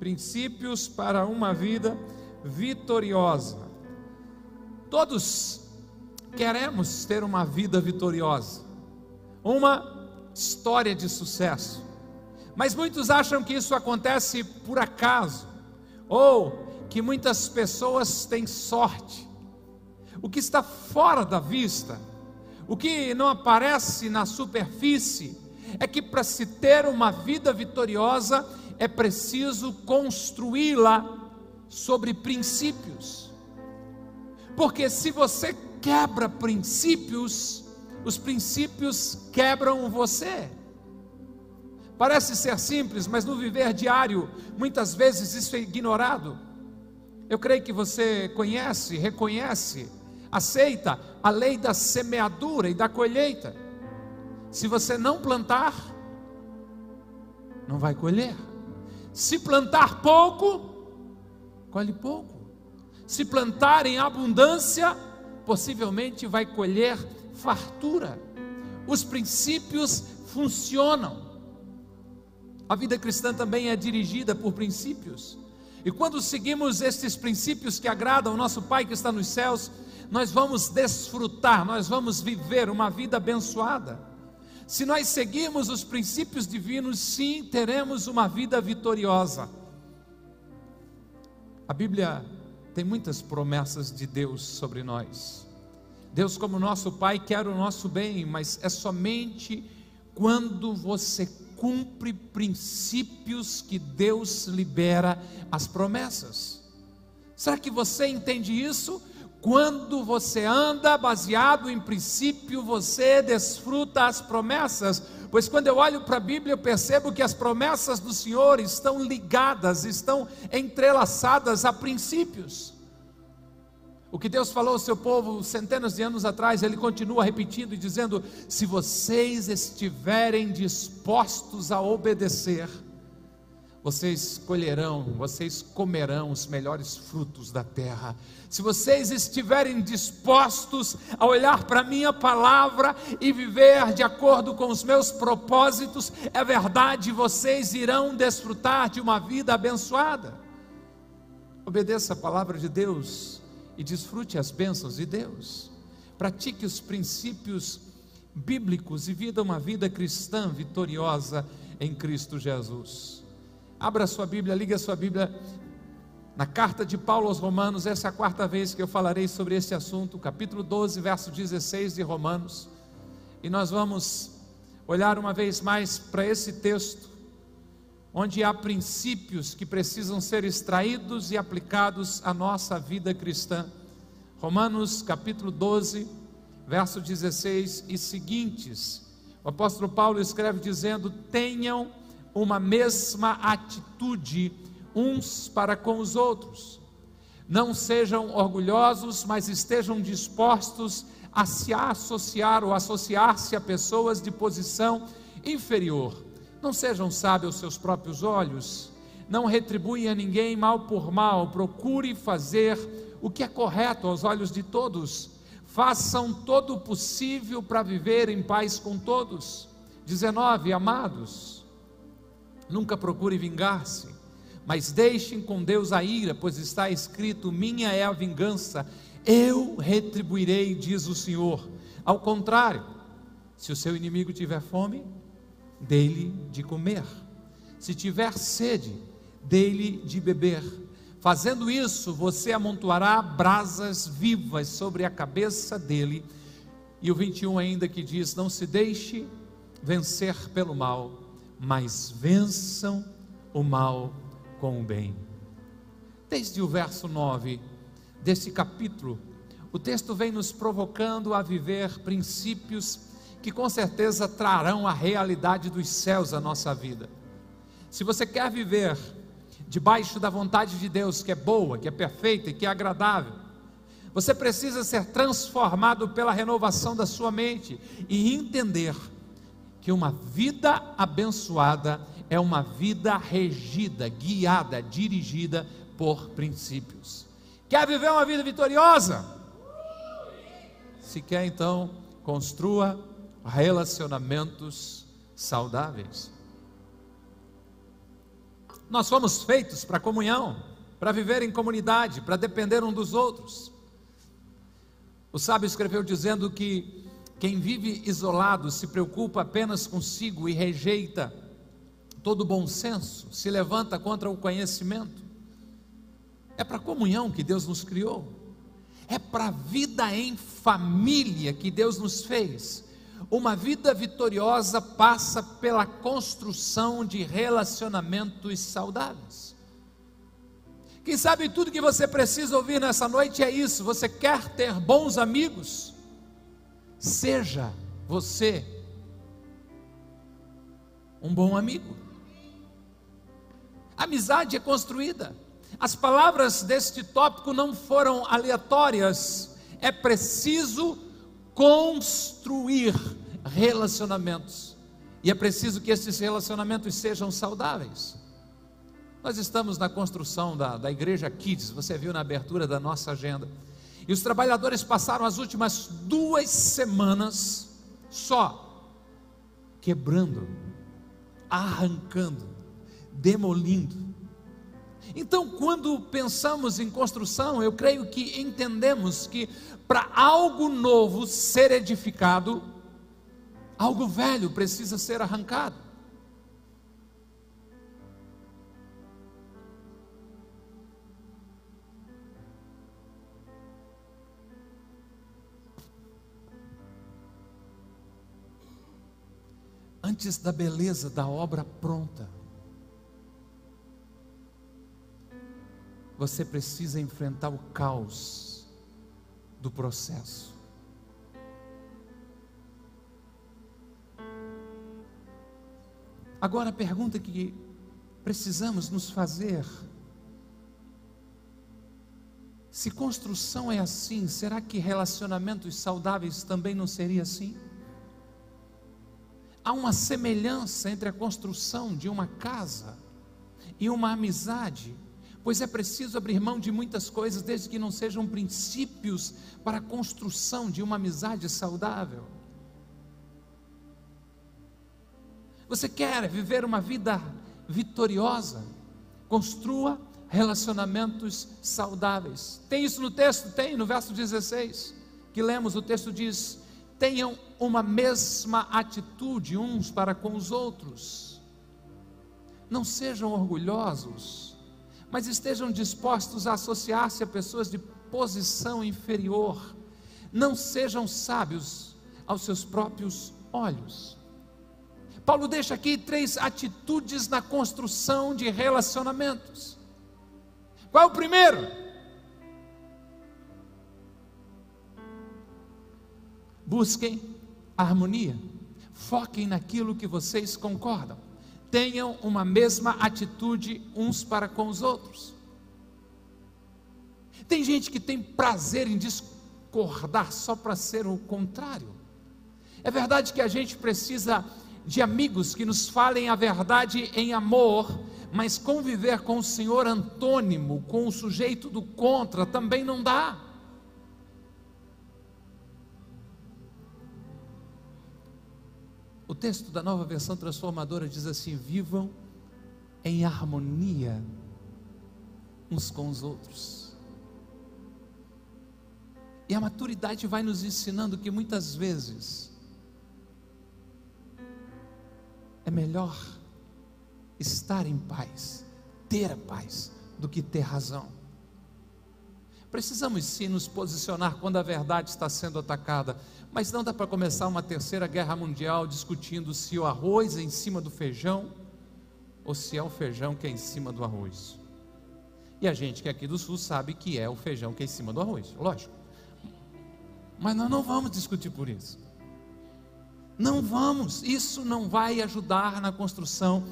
princípios para uma vida vitoriosa. Todos queremos ter uma vida vitoriosa, uma história de sucesso. Mas muitos acham que isso acontece por acaso, ou que muitas pessoas têm sorte. O que está fora da vista, o que não aparece na superfície, é que para se ter uma vida vitoriosa é preciso construí-la sobre princípios. Porque se você quebra princípios, os princípios quebram você. Parece ser simples, mas no viver diário, muitas vezes isso é ignorado. Eu creio que você conhece, reconhece, aceita a lei da semeadura e da colheita. Se você não plantar, não vai colher. Se plantar pouco, colhe pouco. Se plantar em abundância, possivelmente vai colher fartura. Os princípios funcionam. A vida cristã também é dirigida por princípios. E quando seguimos estes princípios que agradam ao nosso Pai que está nos céus, nós vamos desfrutar, nós vamos viver uma vida abençoada. Se nós seguirmos os princípios divinos, sim, teremos uma vida vitoriosa. A Bíblia tem muitas promessas de Deus sobre nós. Deus, como nosso Pai, quer o nosso bem, mas é somente quando você cumpre princípios que Deus libera as promessas. Será que você entende isso? Quando você anda baseado em princípio, você desfruta as promessas. Pois quando eu olho para a Bíblia, eu percebo que as promessas do Senhor estão ligadas, estão entrelaçadas a princípios. O que Deus falou ao seu povo centenas de anos atrás, Ele continua repetindo e dizendo: se vocês estiverem dispostos a obedecer, vocês colherão, vocês comerão os melhores frutos da terra. Se vocês estiverem dispostos a olhar para a minha palavra e viver de acordo com os meus propósitos, é verdade, vocês irão desfrutar de uma vida abençoada. Obedeça a palavra de Deus e desfrute as bênçãos de Deus. Pratique os princípios bíblicos e vida uma vida cristã vitoriosa em Cristo Jesus. Abra sua Bíblia, liga sua Bíblia na carta de Paulo aos Romanos, essa é a quarta vez que eu falarei sobre este assunto, capítulo 12, verso 16 de Romanos. E nós vamos olhar uma vez mais para esse texto, onde há princípios que precisam ser extraídos e aplicados à nossa vida cristã. Romanos capítulo 12, verso 16 e seguintes. O apóstolo Paulo escreve dizendo: Tenham uma mesma atitude uns para com os outros. Não sejam orgulhosos, mas estejam dispostos a se associar ou associar-se a pessoas de posição inferior. Não sejam sábios aos seus próprios olhos. Não retribuem a ninguém mal por mal. Procure fazer o que é correto aos olhos de todos. Façam todo o possível para viver em paz com todos. 19. Amados Nunca procure vingar-se, mas deixem com Deus a ira, pois está escrito: Minha é a vingança, eu retribuirei, diz o Senhor. Ao contrário, se o seu inimigo tiver fome, dele de comer. Se tiver sede, dele de beber. Fazendo isso, você amontoará brasas vivas sobre a cabeça dele. E o 21 ainda que diz: Não se deixe vencer pelo mal, mas vençam o mal com o bem. Desde o verso 9 desse capítulo, o texto vem nos provocando a viver princípios que com certeza trarão a realidade dos céus à nossa vida. Se você quer viver debaixo da vontade de Deus, que é boa, que é perfeita e que é agradável, você precisa ser transformado pela renovação da sua mente e entender que uma vida abençoada é uma vida regida, guiada, dirigida por princípios. Quer viver uma vida vitoriosa? Se quer, então, construa relacionamentos saudáveis. Nós fomos feitos para comunhão, para viver em comunidade, para depender um dos outros. O sábio escreveu dizendo que quem vive isolado se preocupa apenas consigo e rejeita todo bom senso, se levanta contra o conhecimento. É para a comunhão que Deus nos criou, é para a vida em família que Deus nos fez. Uma vida vitoriosa passa pela construção de relacionamentos saudáveis. Quem sabe tudo que você precisa ouvir nessa noite é isso. Você quer ter bons amigos? Seja você um bom amigo. Amizade é construída. As palavras deste tópico não foram aleatórias. É preciso construir relacionamentos. E é preciso que esses relacionamentos sejam saudáveis. Nós estamos na construção da, da Igreja Kids, você viu na abertura da nossa agenda. E os trabalhadores passaram as últimas duas semanas só quebrando, arrancando, demolindo. Então, quando pensamos em construção, eu creio que entendemos que para algo novo ser edificado, algo velho precisa ser arrancado. Antes da beleza da obra pronta. Você precisa enfrentar o caos do processo. Agora a pergunta que precisamos nos fazer: se construção é assim, será que relacionamentos saudáveis também não seria assim? Há uma semelhança entre a construção de uma casa e uma amizade, pois é preciso abrir mão de muitas coisas, desde que não sejam princípios para a construção de uma amizade saudável. Você quer viver uma vida vitoriosa? Construa relacionamentos saudáveis. Tem isso no texto? Tem, no verso 16, que lemos, o texto diz: tenham uma mesma atitude uns para com os outros. Não sejam orgulhosos, mas estejam dispostos a associar-se a pessoas de posição inferior. Não sejam sábios aos seus próprios olhos. Paulo deixa aqui três atitudes na construção de relacionamentos. Qual é o primeiro? Busquem harmonia. Foquem naquilo que vocês concordam. Tenham uma mesma atitude uns para com os outros. Tem gente que tem prazer em discordar só para ser o contrário. É verdade que a gente precisa de amigos que nos falem a verdade em amor, mas conviver com o Senhor antônimo, com o sujeito do contra, também não dá. Texto da nova versão transformadora diz assim: vivam em harmonia uns com os outros. E a maturidade vai nos ensinando que muitas vezes é melhor estar em paz, ter paz, do que ter razão. Precisamos sim nos posicionar quando a verdade está sendo atacada, mas não dá para começar uma terceira guerra mundial discutindo se o arroz é em cima do feijão ou se é o feijão que é em cima do arroz. E a gente que é aqui do sul sabe que é o feijão que é em cima do arroz, lógico. Mas nós não vamos discutir por isso. Não vamos, isso não vai ajudar na construção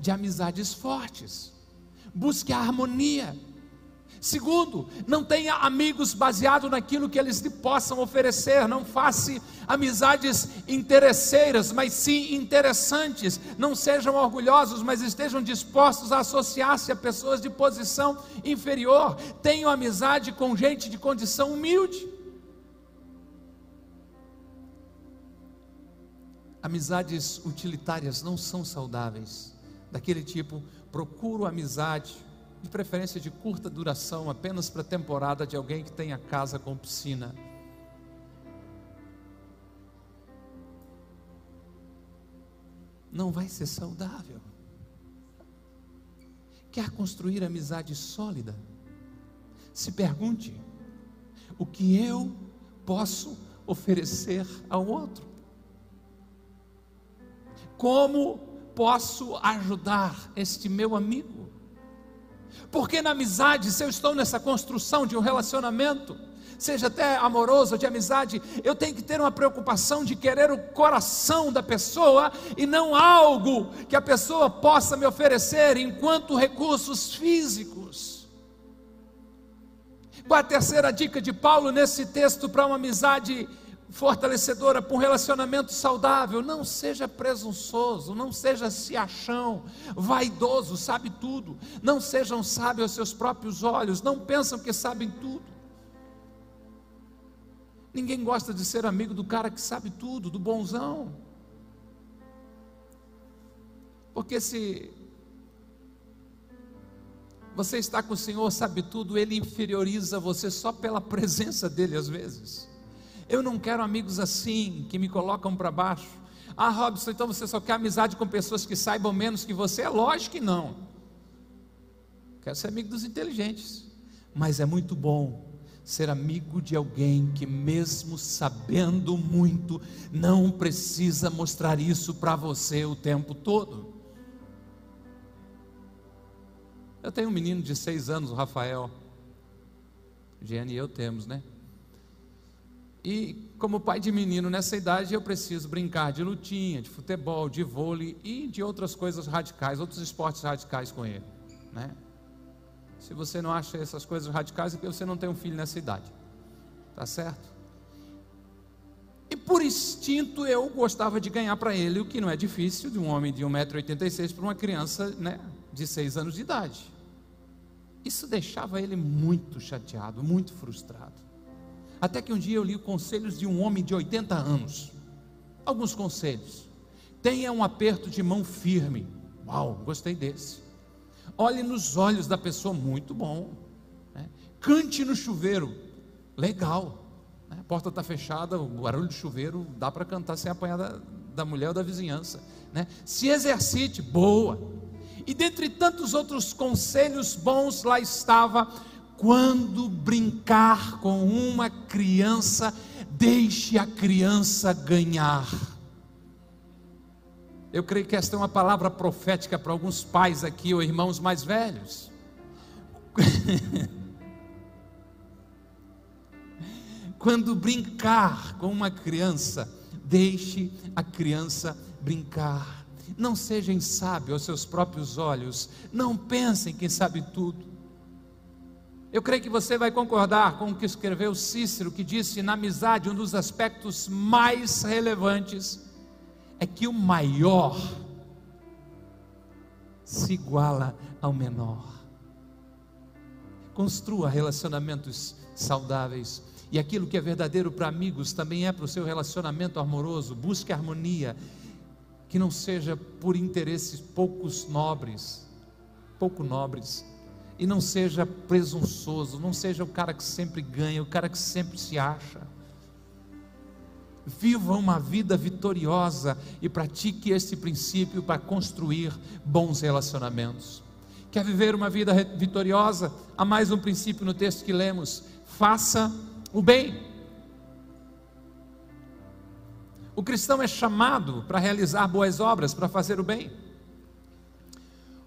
de amizades fortes. Busque a harmonia. Segundo, não tenha amigos baseados naquilo que eles lhe possam oferecer. Não faça amizades interesseiras, mas sim interessantes. Não sejam orgulhosos, mas estejam dispostos a associar-se a pessoas de posição inferior. Tenham amizade com gente de condição humilde. Amizades utilitárias não são saudáveis, daquele tipo procuro amizade, de preferência de curta duração, apenas para temporada de alguém que tenha casa com piscina. Não vai ser saudável. Quer construir amizade sólida? Se pergunte: o que eu posso oferecer ao outro? Como posso ajudar este meu amigo? Porque na amizade, se eu estou nessa construção de um relacionamento, seja até amoroso, de amizade, eu tenho que ter uma preocupação de querer o coração da pessoa e não algo que a pessoa possa me oferecer enquanto recursos físicos. Qual a terceira dica de Paulo nesse texto para uma amizade fortalecedora, para um relacionamento saudável? Não seja presunçoso, não seja se achão, vaidoso, sabe tudo. Não sejam sábios aos seus próprios olhos, não pensam que sabem tudo. Ninguém gosta de ser amigo do cara que sabe tudo, do bonzão. Porque se você está com o Senhor, sabe tudo, Ele inferioriza você só pela presença dEle às vezes. Eu não quero amigos assim, que me colocam para baixo. Ah, Robson, então você só quer amizade com pessoas que saibam menos que você? É lógico que não. Quero ser amigo dos inteligentes. Mas é muito bom ser amigo de alguém que, mesmo sabendo muito, não precisa mostrar isso para você o tempo todo. Eu tenho um menino de seis anos, o Rafael. Giane e eu temos, né? E como pai de menino nessa idade, eu preciso brincar de lutinha, de futebol, de vôlei e de outras coisas radicais, outros esportes radicais com ele, né? Se você não acha essas coisas radicais, é porque você não tem um filho nessa idade. Tá certo? E por instinto eu gostava de ganhar para ele, o que não é difícil de um homem de 1,86m para uma criança né, de 6 anos de idade. Isso deixava ele muito chateado, muito frustrado. Até que um dia eu li conselhos de um homem de 80 anos. Alguns conselhos. Tenha um aperto de mão firme. Uau, gostei desse. Olhe nos olhos da pessoa, muito bom. Né? Cante no chuveiro, legal. Né? A porta está fechada, o barulho de chuveiro dá para cantar sem apanhar da, da mulher ou da vizinhança. Né? Se exercite, boa. E dentre tantos outros conselhos bons, lá estava: quando brincar com uma criança, deixe a criança ganhar. Eu creio que esta é uma palavra profética para alguns pais aqui, ou irmãos mais velhos. Quando brincar com uma criança, deixe a criança brincar. Não sejam sábios aos seus próprios olhos. Não pensem que sabe tudo. Eu creio que você vai concordar com o que escreveu Cícero, que disse: na amizade, um dos aspectos mais relevantes é que o maior se iguala ao menor. Construa relacionamentos saudáveis. E aquilo que é verdadeiro para amigos também é para o seu relacionamento amoroso. Busque harmonia, que não seja por interesses poucos nobres, pouco nobres, e não seja presunçoso, não seja o cara que sempre ganha, o cara que sempre se acha. Viva uma vida vitoriosa e pratique esse princípio para construir bons relacionamentos. Quer viver uma vida vitoriosa? Há mais um princípio no texto que lemos: faça o bem. O cristão é chamado para realizar boas obras, para fazer o bem.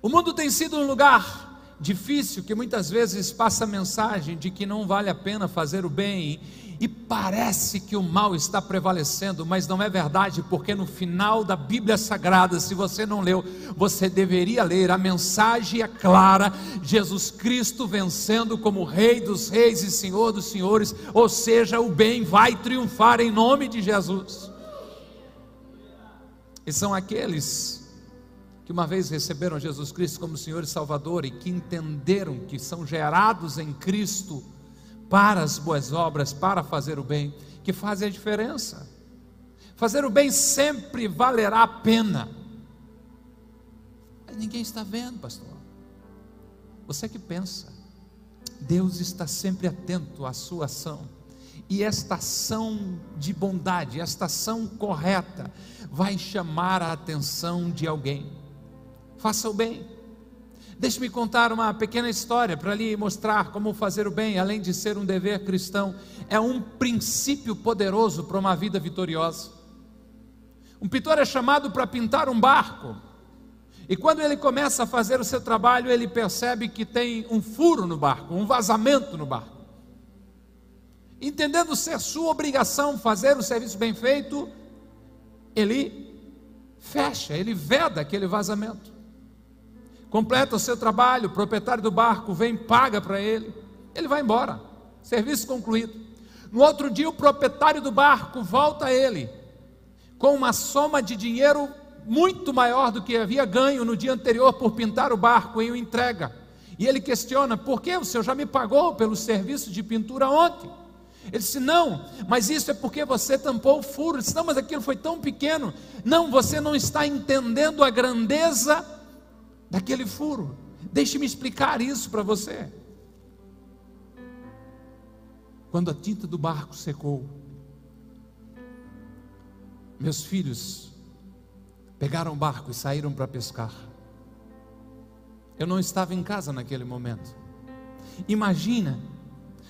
O mundo tem sido um lugar difícil que muitas vezes passa a mensagem de que não vale a pena fazer o bem e parece que o mal está prevalecendo, mas não é verdade, porque no final da Bíblia Sagrada, se você não leu, você deveria ler, a mensagem é clara: Jesus Cristo vencendo como Rei dos Reis e Senhor dos Senhores, ou seja, o bem vai triunfar em nome de Jesus. E são aqueles que uma vez receberam Jesus Cristo como Senhor e Salvador e que entenderam que são gerados em Cristo para as boas obras, para fazer o bem, que fazem a diferença. Fazer o bem sempre valerá a pena. Mas ninguém está vendo, pastor. Você que pensa, Deus está sempre atento à sua ação. E esta ação de bondade, esta ação correta, vai chamar a atenção de alguém. Faça o bem. Deixe-me contar uma pequena história para lhe mostrar como fazer o bem, além de ser um dever cristão, é um princípio poderoso para uma vida vitoriosa. Um pintor é chamado para pintar um barco, e quando ele começa a fazer o seu trabalho, ele percebe que tem um furo no barco, um vazamento no barco. Entendendo ser sua obrigação fazer o serviço bem feito, ele fecha, ele veda aquele vazamento. Completa o seu trabalho, o proprietário do barco vem, paga para ele, ele vai embora. Serviço concluído. No outro dia, o proprietário do barco volta a ele com uma soma de dinheiro muito maior do que havia ganho no dia anterior por pintar o barco e o entrega. E ele questiona: por que o senhor já me pagou pelo serviço de pintura ontem? Ele disse: Não, mas isso é porque você tampou o furo. Ele disse: Não, mas aquilo foi tão pequeno. Não, você não está entendendo a grandeza daquele furo. Deixe-me explicar isso para você. Quando a tinta do barco secou, meus filhos pegaram o barco e saíram para pescar. Eu não estava em casa naquele momento. Imagina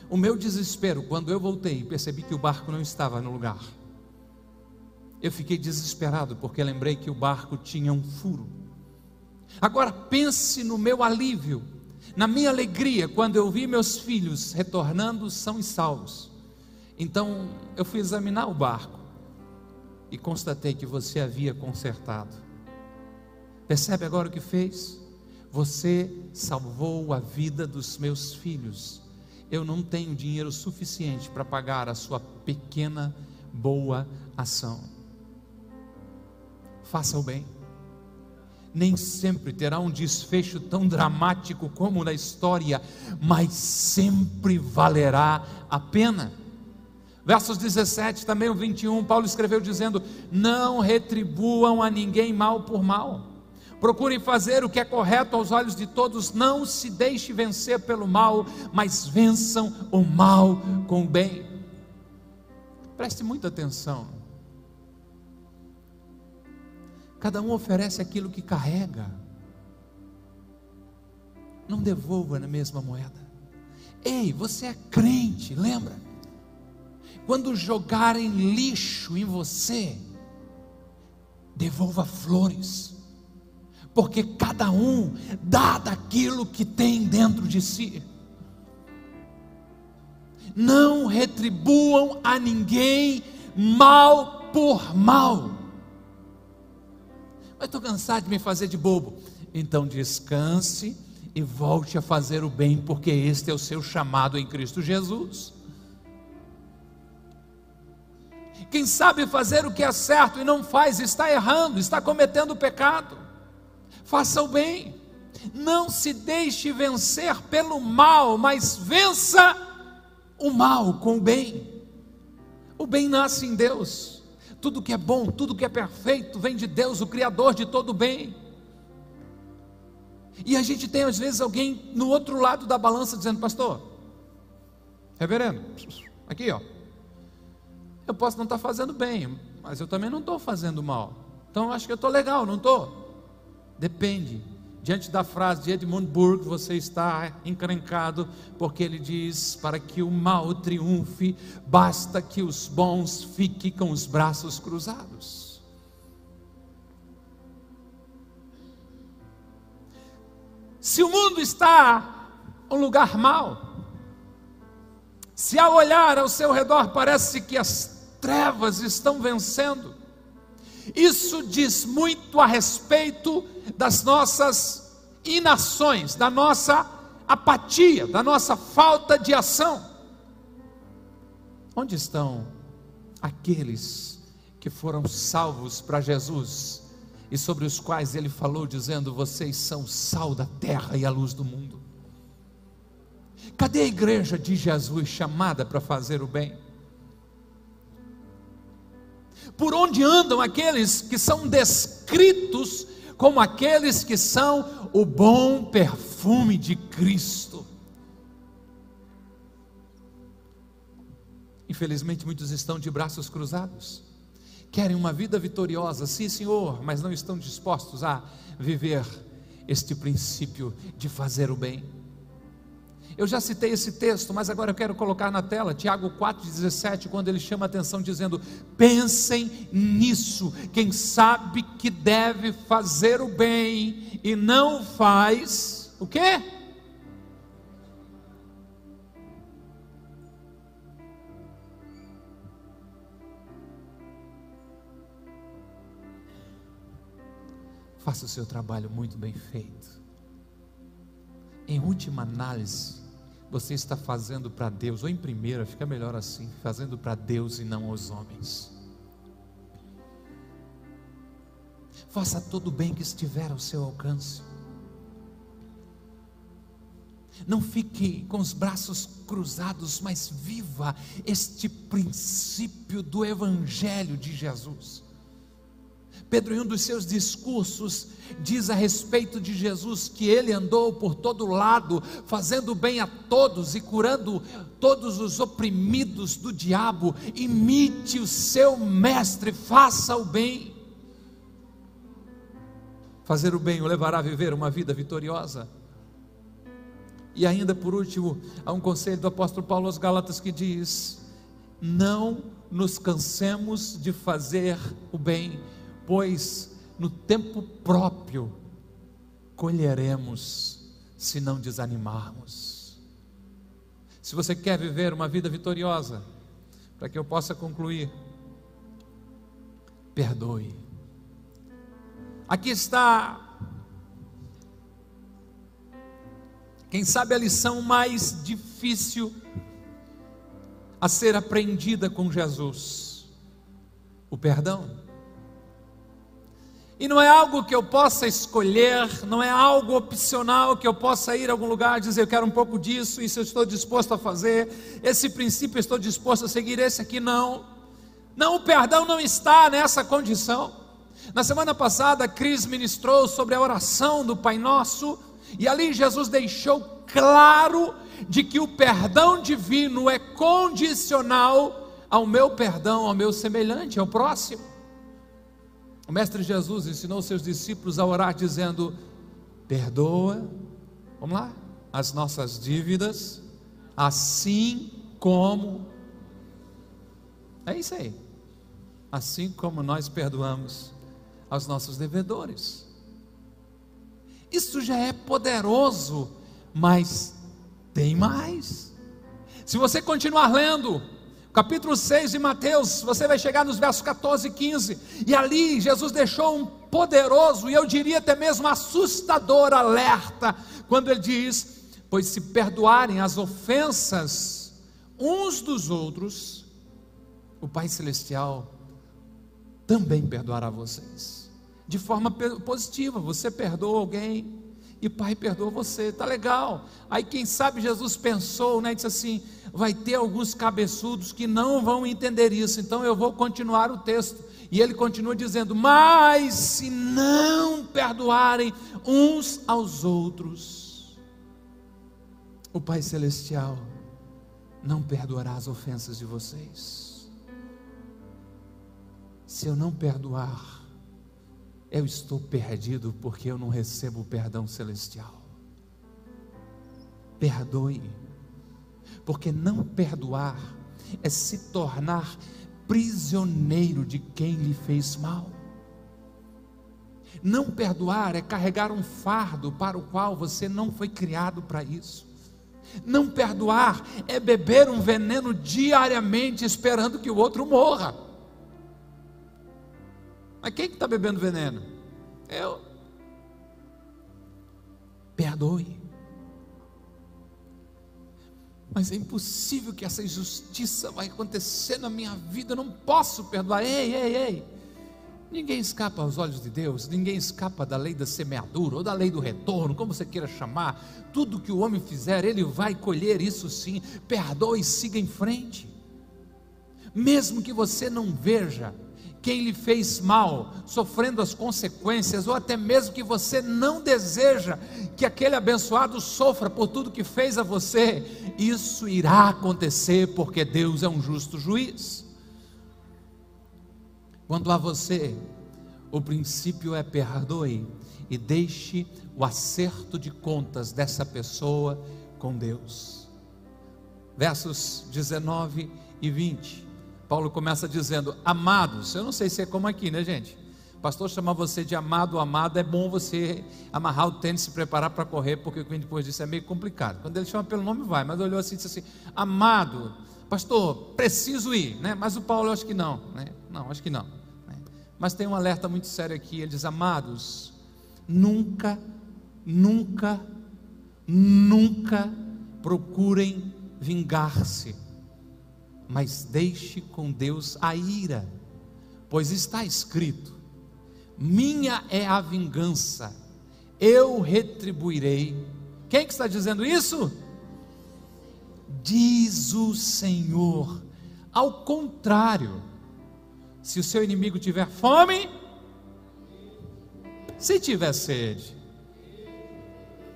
o meu desespero quando eu voltei e percebi que o barco não estava no lugar. Eu fiquei desesperado porque lembrei que o barco tinha um furo. Agora pense no meu alívio, na minha alegria quando eu vi meus filhos retornando são e salvos. Então eu fui examinar o barco e constatei que você havia consertado. Percebe agora o que fez? Você salvou a vida dos meus filhos. Eu não tenho dinheiro suficiente para pagar a sua pequena boa ação. Faça o bem. Nem sempre terá um desfecho tão dramático como na história, mas sempre valerá a pena. Versos 17, também o 21, Paulo escreveu dizendo: Não retribuam a ninguém mal por mal. Procurem fazer o que é correto aos olhos de todos, não se deixe vencer pelo mal, mas vençam o mal com o bem. Preste muita atenção. Cada um oferece aquilo que carrega. Não devolva na mesma moeda. Ei, você é crente, lembra? Quando jogarem lixo em você, devolva flores, porque cada um dá daquilo que tem dentro de si. Não retribuam a ninguém mal por mal. Mas estou cansado de me fazer de bobo. Então descanse e volte a fazer o bem, porque este é o seu chamado em Cristo Jesus. Quem sabe fazer o que é certo e não faz, está errando, está cometendo pecado. Faça o bem. Não se deixe vencer pelo mal, mas vença o mal com o bem. O bem nasce em Deus. Tudo que é bom, tudo que é perfeito vem de Deus, o Criador de todo bem. E a gente tem às vezes alguém no outro lado da balança dizendo, pastor, reverendo, aqui ó, eu posso não estar fazendo bem, mas eu também não estou fazendo mal. Então acho que eu estou legal, não estou? Depende. Diante da frase de Edmund Burke, você está encrencado, porque ele diz: para que o mal triunfe, basta que os bons fiquem com os braços cruzados. Se o mundo está um lugar mau, se ao olhar ao seu redor parece que as trevas estão vencendo. Isso diz muito a respeito das nossas inações, da nossa apatia, da nossa falta de ação. Onde estão aqueles que foram salvos para Jesus e sobre os quais ele falou, dizendo: Vocês são o sal da terra e a luz do mundo? Cadê a igreja de Jesus chamada para fazer o bem? Por onde andam aqueles que são descritos como aqueles que são o bom perfume de Cristo. Infelizmente, muitos estão de braços cruzados, querem uma vida vitoriosa, sim, Senhor, mas não estão dispostos a viver este princípio de fazer o bem. Eu já citei esse texto, mas agora eu quero colocar na tela, Tiago 4,17, quando ele chama a atenção dizendo: pensem nisso, quem sabe que deve fazer o bem e não faz, o quê? Faça o seu trabalho muito bem feito. Em última análise, você está fazendo para Deus, ou em primeira, fica melhor assim, fazendo para Deus e não aos homens. Faça todo o bem que estiver ao seu alcance. Não fique com os braços cruzados, mas viva este princípio do Evangelho de Jesus. Pedro, em um dos seus discursos, diz a respeito de Jesus que ele andou por todo lado, fazendo bem a todos e curando todos os oprimidos do diabo. Imite o seu mestre, faça o bem. Fazer o bem o levará a viver uma vida vitoriosa. E ainda por último, há um conselho do apóstolo Paulo aos Gálatas que diz: Não nos cansemos de fazer o bem pois no tempo próprio colheremos se não desanimarmos. Se você quer viver uma vida vitoriosa, para que eu possa concluir, perdoe. Aqui está, quem sabe a lição mais difícil a ser aprendida com Jesus: o perdão. E não é algo que eu possa escolher, não é algo opcional que eu possa ir a algum lugar e dizer eu quero um pouco disso, isso eu estou disposto a fazer, esse princípio eu estou disposto a seguir, esse aqui não. Não, o perdão não está nessa condição. Na semana passada, Cris ministrou sobre a oração do Pai Nosso, e ali Jesus deixou claro de que o perdão divino é condicional ao meu perdão, ao meu semelhante, ao próximo. O Mestre Jesus ensinou seus discípulos a orar dizendo: Perdoa, vamos lá, as nossas dívidas, assim como. É isso aí. Assim como nós perdoamos aos nossos devedores. Isso já é poderoso, mas tem mais. Se você continuar lendo, capítulo 6 de Mateus, você vai chegar nos versos 14 e 15, e ali Jesus deixou um poderoso, e eu diria até mesmo assustador alerta, quando ele diz: Pois se perdoarem as ofensas uns dos outros, o Pai Celestial também perdoará vocês. De forma positiva, você perdoa alguém, e pai perdoa você, tá legal. Aí quem sabe Jesus pensou, né, disse assim, vai ter alguns cabeçudos que não vão entender isso. Então eu vou continuar o texto. E ele continua dizendo: "Mas se não perdoarem uns aos outros, o Pai celestial não perdoará as ofensas de vocês. Se eu não perdoar, eu estou perdido porque eu não recebo o perdão celestial. Perdoe, porque não perdoar é se tornar prisioneiro de quem lhe fez mal. Não perdoar é carregar um fardo para o qual você não foi criado para isso. Não perdoar é beber um veneno diariamente esperando que o outro morra. Mas quem que está bebendo veneno? Eu. Perdoe. Mas é impossível que essa injustiça vai acontecer na minha vida. Eu não posso perdoar. Ei, ei, ei. Ninguém escapa aos olhos de Deus, ninguém escapa da lei da semeadura ou da lei do retorno, como você queira chamar. Tudo que o homem fizer, ele vai colher isso sim. Perdoe e siga em frente. Mesmo que você não veja quem lhe fez mal, sofrendo as consequências, ou até mesmo que você não deseja que aquele abençoado sofra por tudo que fez a você, isso irá acontecer porque Deus é um justo juiz. Quanto a você, o princípio é perdoe e deixe o acerto de contas dessa pessoa com Deus. Versos 19 e 20. Paulo começa dizendo: Amados, eu não sei se é como aqui, né, gente? O pastor chama você de amado, amado, é bom você amarrar o tênis, se preparar para correr, porque o que vem depois disso é meio complicado. Quando ele chama pelo nome, vai, mas olhou assim e disse assim: Amado, pastor, preciso ir, né? Mas o Paulo, eu acho que não, né? Não, acho que não. Né? Mas tem um alerta muito sério aqui: ele diz, Amados, nunca, nunca, nunca procurem vingar-se mas deixe com Deus a ira, pois está escrito: minha é a vingança, eu retribuirei. Quem que está dizendo isso? Diz o Senhor. Ao contrário, se o seu inimigo tiver fome, se tiver sede,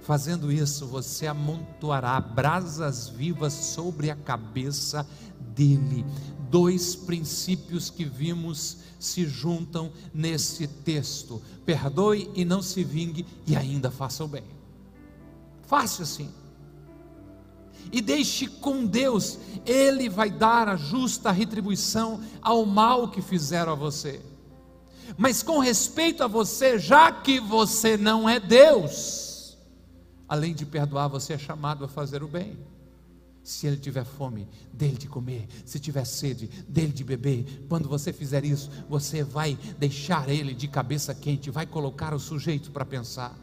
fazendo isso, você amontoará brasas vivas sobre a cabeça dele. Dois princípios que vimos se juntam nesse texto: perdoe e não se vingue, e ainda faça o bem. Fácil assim. E deixe com Deus, Ele vai dar a justa retribuição ao mal que fizeram a você. Mas com respeito a você, já que você não é Deus, além de perdoar, você é chamado a fazer o bem. Se ele tiver fome, dele de comer. Se tiver sede, dele de beber. Quando você fizer isso, você vai deixar ele de cabeça quente, vai colocar o sujeito para pensar: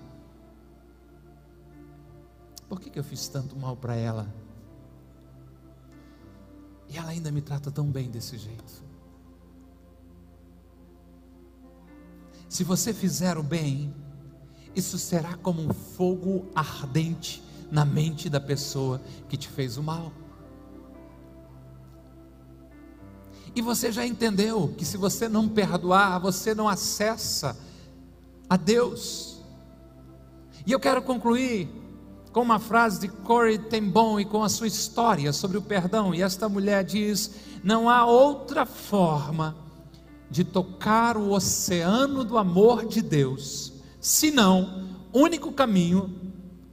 por que, que eu fiz tanto mal para ela? E ela ainda me trata tão bem desse jeito. Se você fizer o bem, isso será como um fogo ardente na mente da pessoa que te fez o mal. E você já entendeu que se você não perdoar, você não acessa a Deus. E eu quero concluir com uma frase de Corey Ten Boom e com a sua história sobre o perdão. E esta mulher diz: Não há outra forma de tocar o oceano do amor de Deus, senão único caminho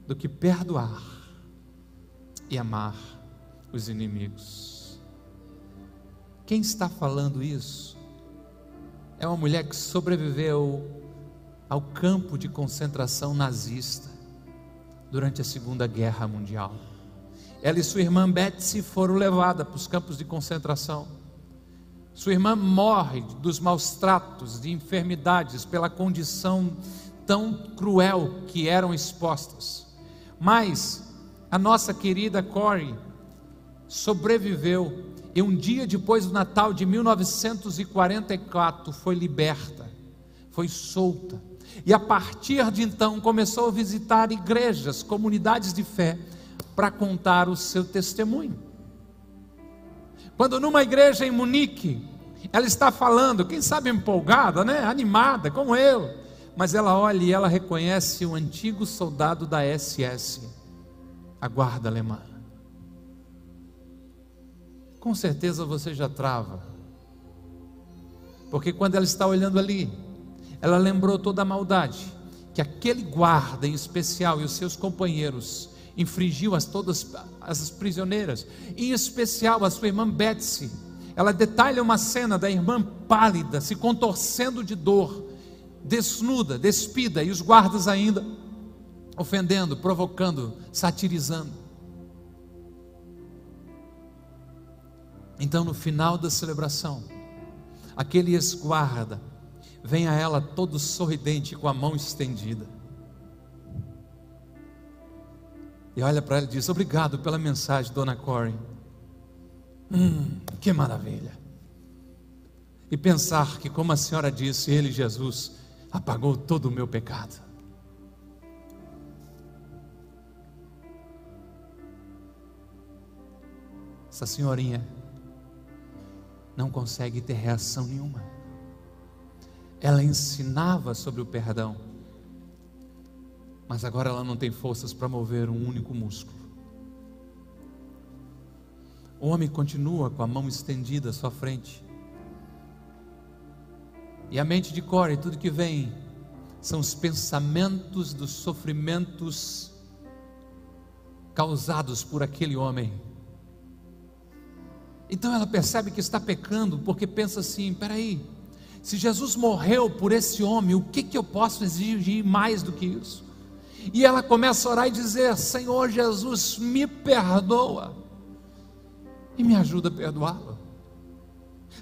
do que perdoar e amar os inimigos. Quem está falando isso é uma mulher que sobreviveu ao campo de concentração nazista durante a Segunda Guerra Mundial. Ela e sua irmã Betsy foram levadas para os campos de concentração. Sua irmã morre dos maus tratos, de enfermidades, pela condição tão cruel que eram expostas. Mas a nossa querida Corey sobreviveu e um dia depois do Natal de 1944 foi liberta, foi solta. E a partir de então começou a visitar igrejas, comunidades de fé, para contar o seu testemunho. Quando numa igreja em Munique, ela está falando, quem sabe empolgada, né? animada, como eu, mas ela olha e ela reconhece o antigo soldado da SS, a guarda alemã. Com certeza você já trava, porque quando ela está olhando ali, ela lembrou toda a maldade que aquele guarda em especial e os seus companheiros infringiu a todas as prisioneiras, em especial a sua irmã Betsy. Ela detalha uma cena da irmã pálida, se contorcendo de dor, desnuda, despida, e os guardas ainda ofendendo, provocando, satirizando. Então, no final da celebração, aquele ex-guarda vem a ela todo sorridente, com a mão estendida. E olha para ela e diz: Obrigado pela mensagem, dona Corey. Hum, que maravilha. E pensar que, como a senhora disse, ele, Jesus, apagou todo o meu pecado. Essa senhorinha não consegue ter reação nenhuma. ela ensinava sobre o perdão, mas agora ela não tem forças para mover um único músculo. O homem continua com a mão estendida à sua frente. E a mente de Core, tudo que vem, são os pensamentos dos sofrimentos causados por aquele homem. Então ela percebe que está pecando, porque pensa assim: peraí, se Jesus morreu por esse homem, o que, que eu posso exigir mais do que isso? E ela começa a orar e dizer: Senhor Jesus, me perdoa e me ajuda a perdoá-lo.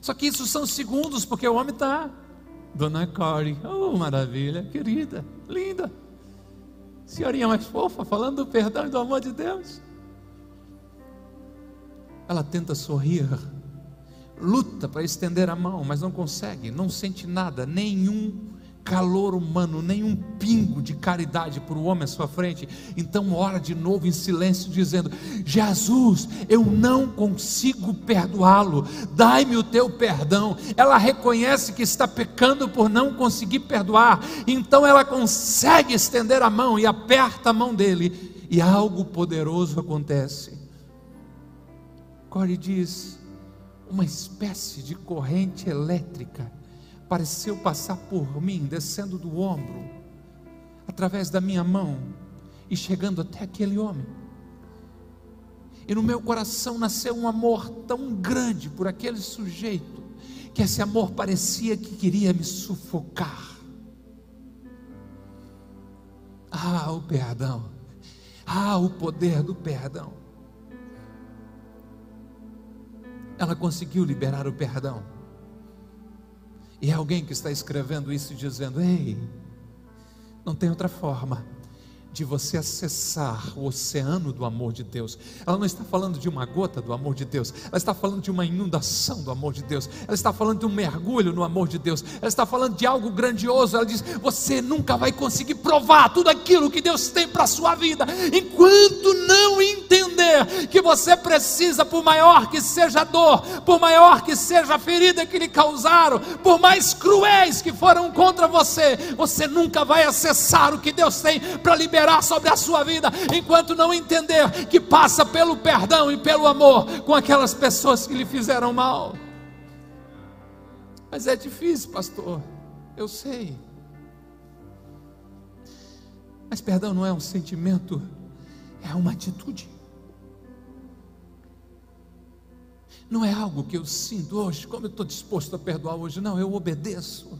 Só que isso são segundos, porque o homem está. Dona Corey, oh maravilha, querida, linda, senhorinha mais fofa, falando do perdão e do amor de Deus. Ela tenta sorrir, luta para estender a mão, mas não consegue, não sente nada, nenhum calor humano, nenhum pingo de caridade para o homem à sua frente. Então ora de novo em silêncio, dizendo: Jesus, eu não consigo perdoá-lo, dai-me o teu perdão. Ela reconhece que está pecando por não conseguir perdoar, então ela consegue estender a mão e aperta a mão dele, e algo poderoso acontece. Corey diz: uma espécie de corrente elétrica pareceu passar por mim, descendo do ombro, através da minha mão e chegando até aquele homem. E no meu coração nasceu um amor tão grande por aquele sujeito, que esse amor parecia que queria me sufocar. Ah, o perdão. Ah, o poder do perdão. Ela conseguiu liberar o perdão. E é alguém que está escrevendo isso e dizendo: Ei, não tem outra forma de você acessar o oceano do amor de Deus. Ela não está falando de uma gota do amor de Deus, ela está falando de uma inundação do amor de Deus, ela está falando de um mergulho no amor de Deus, ela está falando de algo grandioso. Ela diz: Você nunca vai conseguir provar tudo aquilo que Deus tem para a sua vida enquanto não entender que você precisa, por maior que seja a dor, por maior que seja a ferida que lhe causaram, por mais cruéis que foram contra você, você nunca vai acessar o que Deus tem para liberar sobre a sua vida, enquanto não entender que passa pelo perdão e pelo amor com aquelas pessoas que lhe fizeram mal. Mas é difícil, pastor, eu sei. Mas perdão não é um sentimento, é uma atitude. Não é algo que eu sinto hoje, como eu estou disposto a perdoar hoje, não, eu obedeço.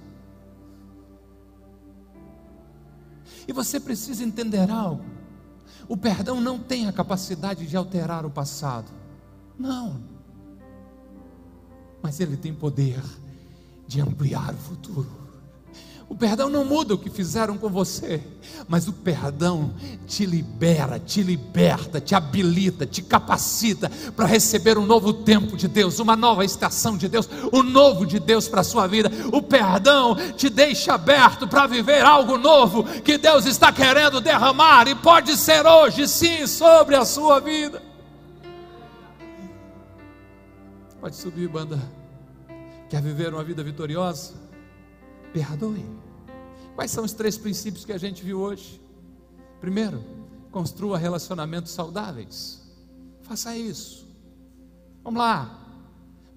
E você precisa entender algo: o perdão não tem a capacidade de alterar o passado, não, mas ele tem poder de ampliar o futuro. O perdão não muda o que fizeram com você, mas o perdão te libera, te liberta, te habilita, te capacita para receber um novo tempo de Deus, uma nova estação de Deus, o um novo de Deus para a sua vida. O perdão te deixa aberto para viver algo novo que Deus está querendo derramar e pode ser hoje, sim, sobre a sua vida. Pode subir, banda. Quer viver uma vida vitoriosa? Perdoe. Quais são os três princípios que a gente viu hoje? Primeiro, construa relacionamentos saudáveis. Faça isso. Vamos lá.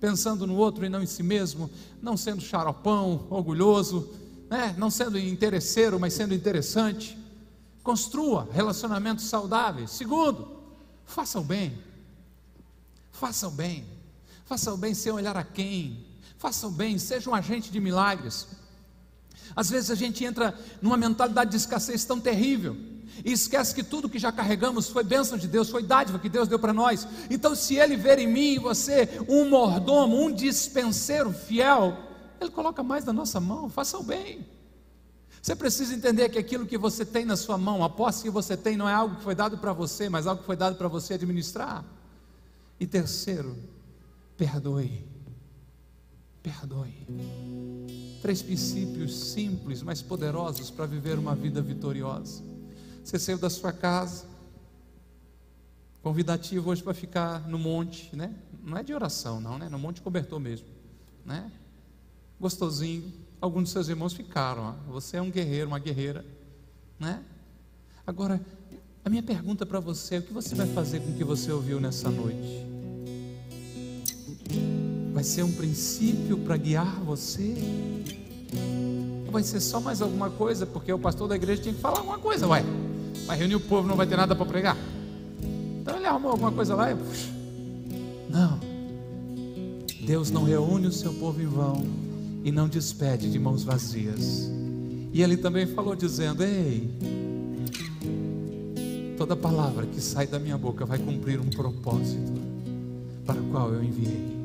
Pensando no outro e não em si mesmo, não sendo xaropão, orgulhoso, né? não sendo interesseiro, mas sendo interessante. Construa relacionamentos saudáveis. Segundo, faça o bem. Faça o bem. Faça o bem sem olhar a quem. Faça o bem, seja um agente de milagres. Às vezes a gente entra numa mentalidade de escassez tão terrível e esquece que tudo que já carregamos foi bênção de Deus, foi dádiva que Deus deu para nós. Então, se Ele ver em mim e você um mordomo, um dispenseiro fiel, Ele coloca mais na nossa mão, faça o bem. Você precisa entender que aquilo que você tem na sua mão, a posse que você tem, não é algo que foi dado para você, mas algo que foi dado para você administrar. E terceiro, perdoe. Perdoe. Três princípios simples, mas poderosos para viver uma vida vitoriosa. Você saiu da sua casa, convidativo hoje para ficar no monte, né? Não é de oração, não, né? No monte cobertor mesmo, né? Gostosinho, Alguns dos seus irmãos ficaram. Você é um guerreiro, uma guerreira, né? Agora, a minha pergunta para você é: o que você vai fazer com o que você ouviu nessa noite? Vai ser um princípio para guiar você? Ou vai ser só mais alguma coisa? Porque o pastor da igreja tinha que falar alguma coisa, ué. Vai reunir o povo, não vai ter nada para pregar. Então ele arrumou alguma coisa lá e. Não. Deus não reúne o seu povo em vão e não despede de mãos vazias. E ele também falou dizendo: Ei, toda palavra que sai da minha boca vai cumprir um propósito para o qual eu enviei.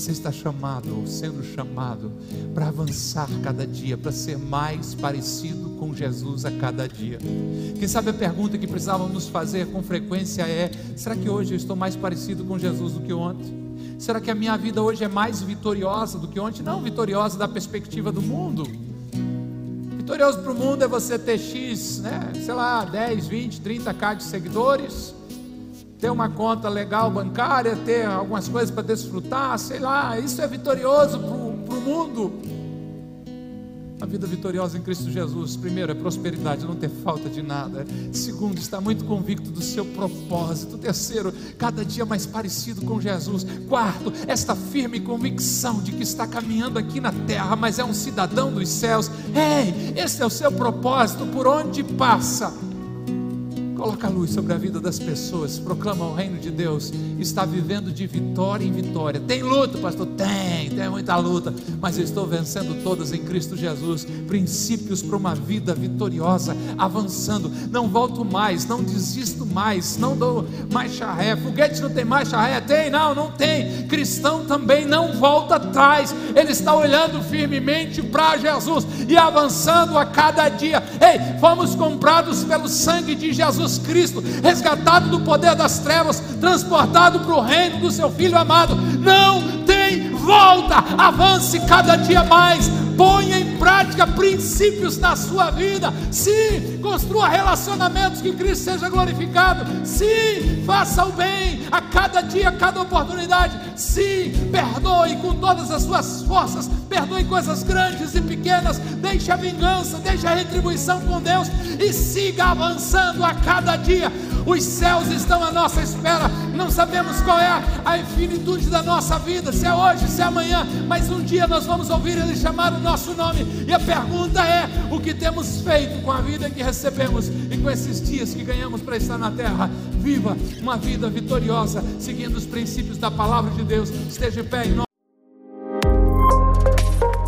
Você está chamado, ou sendo chamado, para avançar cada dia, para ser mais parecido com Jesus a cada dia. Quem sabe a pergunta que precisávamos fazer com frequência é: será que hoje eu estou mais parecido com Jesus do que ontem? Será que a minha vida hoje é mais vitoriosa do que ontem? Não vitoriosa da perspectiva do mundo. Vitorioso para o mundo é você ter X, né? sei lá, 10, 20, 30k de seguidores, ter uma conta legal bancária, ter algumas coisas para desfrutar, sei lá, isso é vitorioso para o mundo. A vida vitoriosa em Cristo Jesus, primeiro, é prosperidade, não ter falta de nada. Segundo, estar muito convicto do seu propósito. Terceiro, cada dia mais parecido com Jesus. Quarto, esta firme convicção de que está caminhando aqui na terra, mas é um cidadão dos céus. Ei, esse é o seu propósito por onde passa Coloca a luz sobre a vida das pessoas, proclama o reino de Deus, está vivendo de vitória em vitória. Tem luta, pastor? Tem, tem muita luta, mas eu estou vencendo todas em Cristo Jesus. Princípios para uma vida vitoriosa, avançando. Não volto mais, não desisto mais, não dou mais charré. Foguete não tem mais charré? Tem, não, não tem. Cristão também não volta atrás, ele está olhando firmemente para Jesus e avançando a cada dia. Ei, fomos comprados pelo sangue de Jesus Jesus Cristo, resgatado do poder das trevas, transportado para o reino do seu Filho amado. Não tem volta, avance cada dia mais, ponha em prática princípios na sua vida. Sim, construa relacionamentos que Cristo seja glorificado. Sim, faça o bem a cada dia, a cada oportunidade. Sim, perdoe com todas as suas forças. Perdoe coisas grandes e pequenas. Deixe a vingança, deixe a retribuição com Deus e siga avançando a cada dia. Os céus estão à nossa espera. Não sabemos qual é a infinitude da nossa vida, se é hoje, se é amanhã, mas um dia nós vamos ouvir Ele chamar o nosso nome. E a pergunta é: o que temos feito com a vida que recebemos e com esses dias que ganhamos para estar na terra? Viva uma vida vitoriosa, seguindo os princípios da palavra de Deus. Esteja em pé em nome.